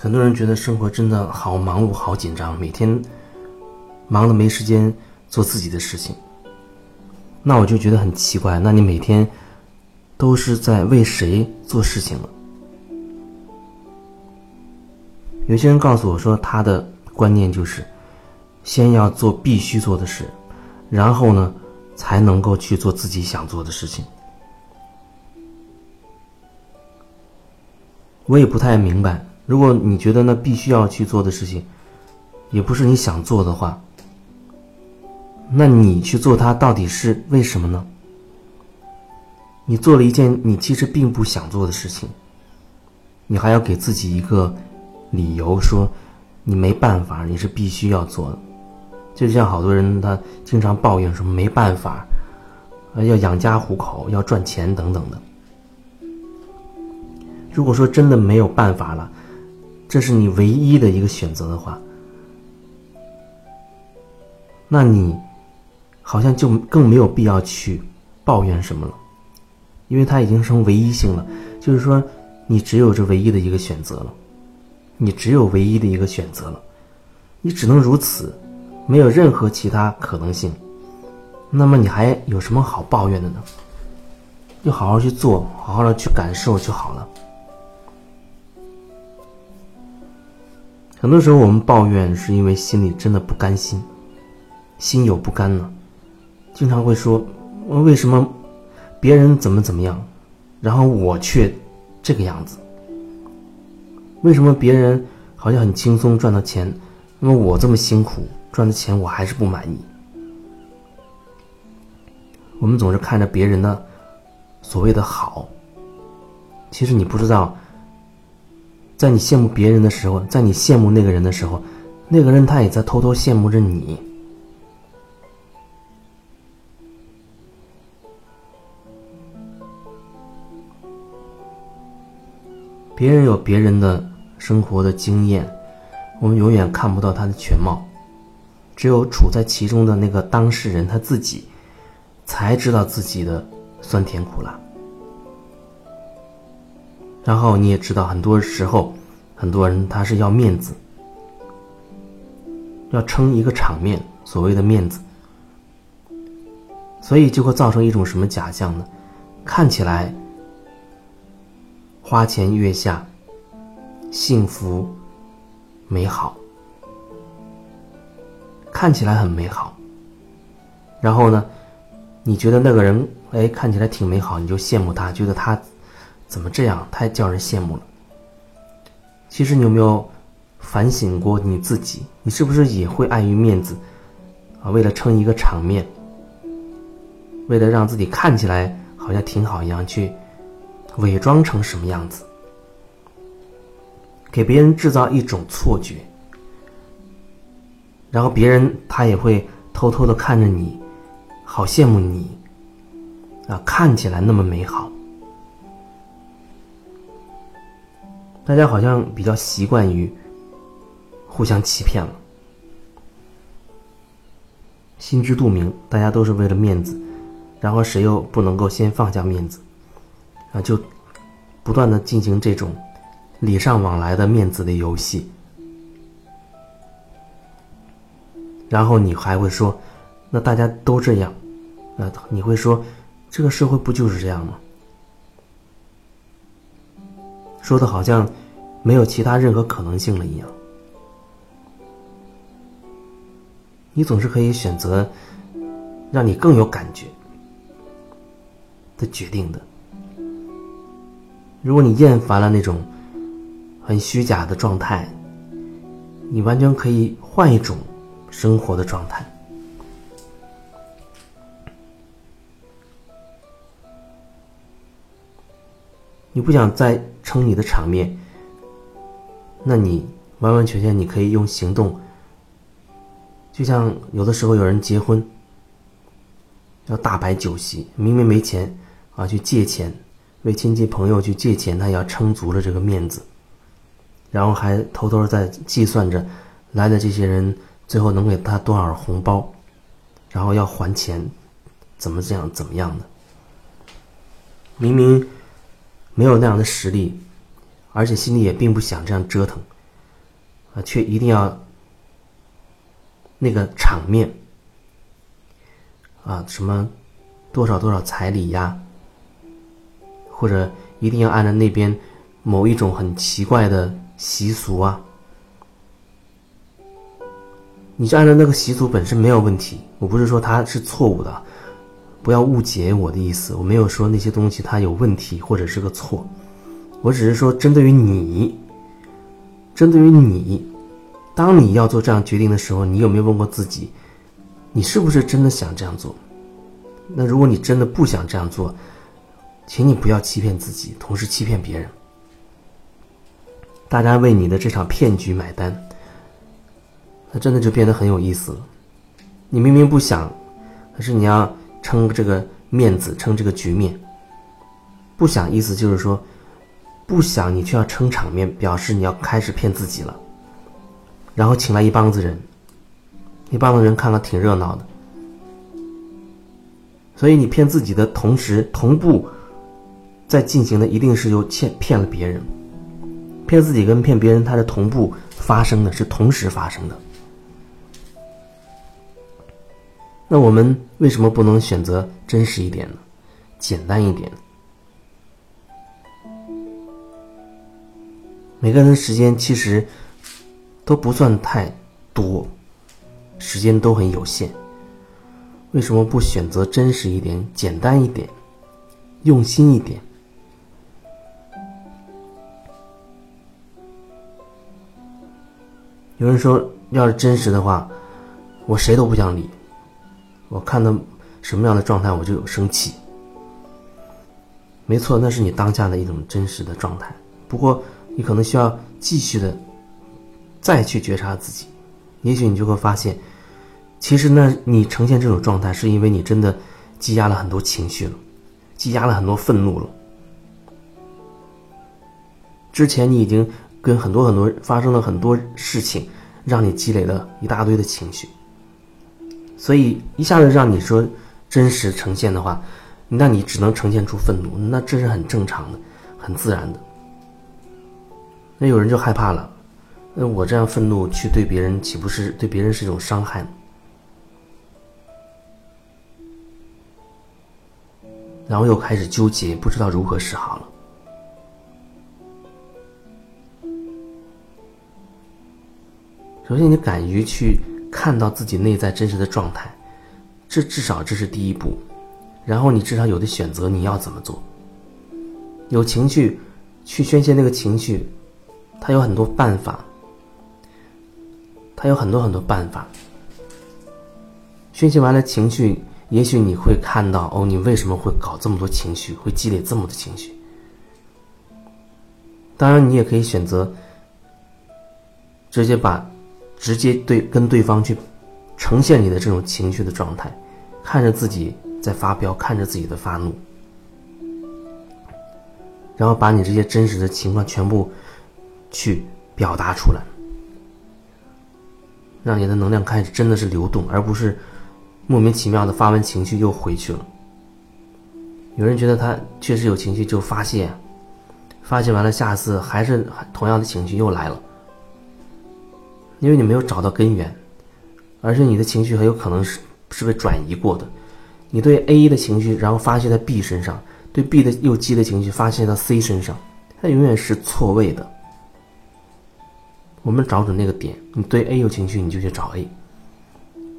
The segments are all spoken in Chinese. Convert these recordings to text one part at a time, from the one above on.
很多人觉得生活真的好忙碌、好紧张，每天忙的没时间做自己的事情。那我就觉得很奇怪，那你每天都是在为谁做事情呢？有些人告诉我说，他的观念就是先要做必须做的事，然后呢，才能够去做自己想做的事情。我也不太明白，如果你觉得那必须要去做的事情，也不是你想做的话，那你去做它到底是为什么呢？你做了一件你其实并不想做的事情，你还要给自己一个理由说你没办法，你是必须要做的。就像好多人他经常抱怨说没办法，要养家糊口，要赚钱等等的。如果说真的没有办法了，这是你唯一的一个选择的话，那你好像就更没有必要去抱怨什么了，因为它已经成唯一性了。就是说，你只有这唯一的一个选择了，你只有唯一的一个选择了，你只能如此，没有任何其他可能性。那么你还有什么好抱怨的呢？就好好去做，好好的去感受就好了。很多时候我们抱怨，是因为心里真的不甘心，心有不甘呢。经常会说：“为什么别人怎么怎么样，然后我却这个样子？为什么别人好像很轻松赚到钱，那么我这么辛苦赚的钱我还是不满意？”我们总是看着别人的所谓的好，其实你不知道。在你羡慕别人的时候，在你羡慕那个人的时候，那个人他也在偷偷羡慕着你。别人有别人的生活的经验，我们永远看不到他的全貌，只有处在其中的那个当事人他自己，才知道自己的酸甜苦辣。然后你也知道，很多时候，很多人他是要面子，要撑一个场面，所谓的面子，所以就会造成一种什么假象呢？看起来花前月下，幸福美好，看起来很美好。然后呢，你觉得那个人哎看起来挺美好，你就羡慕他，觉得他。怎么这样？太叫人羡慕了。其实你有没有反省过你自己？你是不是也会碍于面子啊？为了撑一个场面，为了让自己看起来好像挺好一样，去伪装成什么样子，给别人制造一种错觉，然后别人他也会偷偷的看着你，好羡慕你啊，看起来那么美好。大家好像比较习惯于互相欺骗了，心知肚明，大家都是为了面子，然后谁又不能够先放下面子，啊，就不断的进行这种礼尚往来的面子的游戏，然后你还会说，那大家都这样，那你会说，这个社会不就是这样吗？说的好像没有其他任何可能性了一样。你总是可以选择让你更有感觉的决定的。如果你厌烦了那种很虚假的状态，你完全可以换一种生活的状态。你不想再撑你的场面，那你完完全全你可以用行动。就像有的时候有人结婚，要大摆酒席，明明没钱啊，去借钱，为亲戚朋友去借钱，他也要撑足了这个面子，然后还偷偷在计算着来的这些人最后能给他多少红包，然后要还钱，怎么这样怎么样的，明明。没有那样的实力，而且心里也并不想这样折腾，啊，却一定要那个场面啊，什么多少多少彩礼呀，或者一定要按照那边某一种很奇怪的习俗啊。你就按照那个习俗本身没有问题，我不是说它是错误的，不要误解我的意思。我没有说那些东西它有问题或者是个错，我只是说针对于你，针对于你，当你要做这样决定的时候，你有没有问过自己，你是不是真的想这样做？那如果你真的不想这样做，请你不要欺骗自己，同时欺骗别人。大家为你的这场骗局买单。那真的就变得很有意思了。你明明不想，可是你要撑这个面子，撑这个局面。不想意思就是说，不想你却要撑场面，表示你要开始骗自己了。然后请来一帮子人，一帮子人看了挺热闹的。所以你骗自己的同时，同步在进行的一定是又骗骗了别人。骗自己跟骗别人，它是同步发生的，是同时发生的。那我们为什么不能选择真实一点呢？简单一点。每个人的时间其实都不算太多，时间都很有限。为什么不选择真实一点、简单一点、用心一点？有人说，要是真实的话，我谁都不想理。我看到什么样的状态，我就有生气。没错，那是你当下的一种真实的状态。不过，你可能需要继续的再去觉察自己，也许你就会发现，其实呢，你呈现这种状态，是因为你真的积压了很多情绪了，积压了很多愤怒了。之前你已经跟很多很多发生了很多事情，让你积累了一大堆的情绪。所以一下子让你说真实呈现的话，那你只能呈现出愤怒，那这是很正常的，很自然的。那有人就害怕了，那我这样愤怒去对别人，岂不是对别人是一种伤害？然后又开始纠结，不知道如何是好了。首先，你敢于去。看到自己内在真实的状态，这至少这是第一步。然后你至少有的选择，你要怎么做？有情绪，去宣泄那个情绪，他有很多办法。他有很多很多办法。宣泄完了情绪，也许你会看到哦，你为什么会搞这么多情绪，会积累这么多情绪？当然，你也可以选择直接把。直接对跟对方去呈现你的这种情绪的状态，看着自己在发飙，看着自己的发怒，然后把你这些真实的情况全部去表达出来，让你的能量开始真的是流动，而不是莫名其妙的发完情绪又回去了。有人觉得他确实有情绪就发泄，发泄完了下次还是同样的情绪又来了。因为你没有找到根源，而且你的情绪很有可能是是被转移过的。你对 A 的情绪，然后发泄在 B 身上；对 B 的又激的情绪发泄到 C 身上，它永远是错位的。我们找准那个点，你对 A 有情绪，你就去找 A；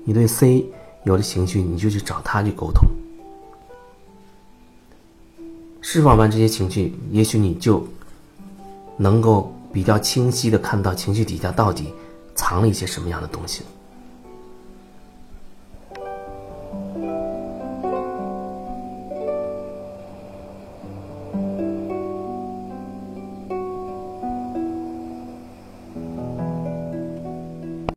你对 C 有了情绪，你就去找他去沟通。释放完这些情绪，也许你就能够比较清晰的看到情绪底下到底。藏了一些什么样的东西？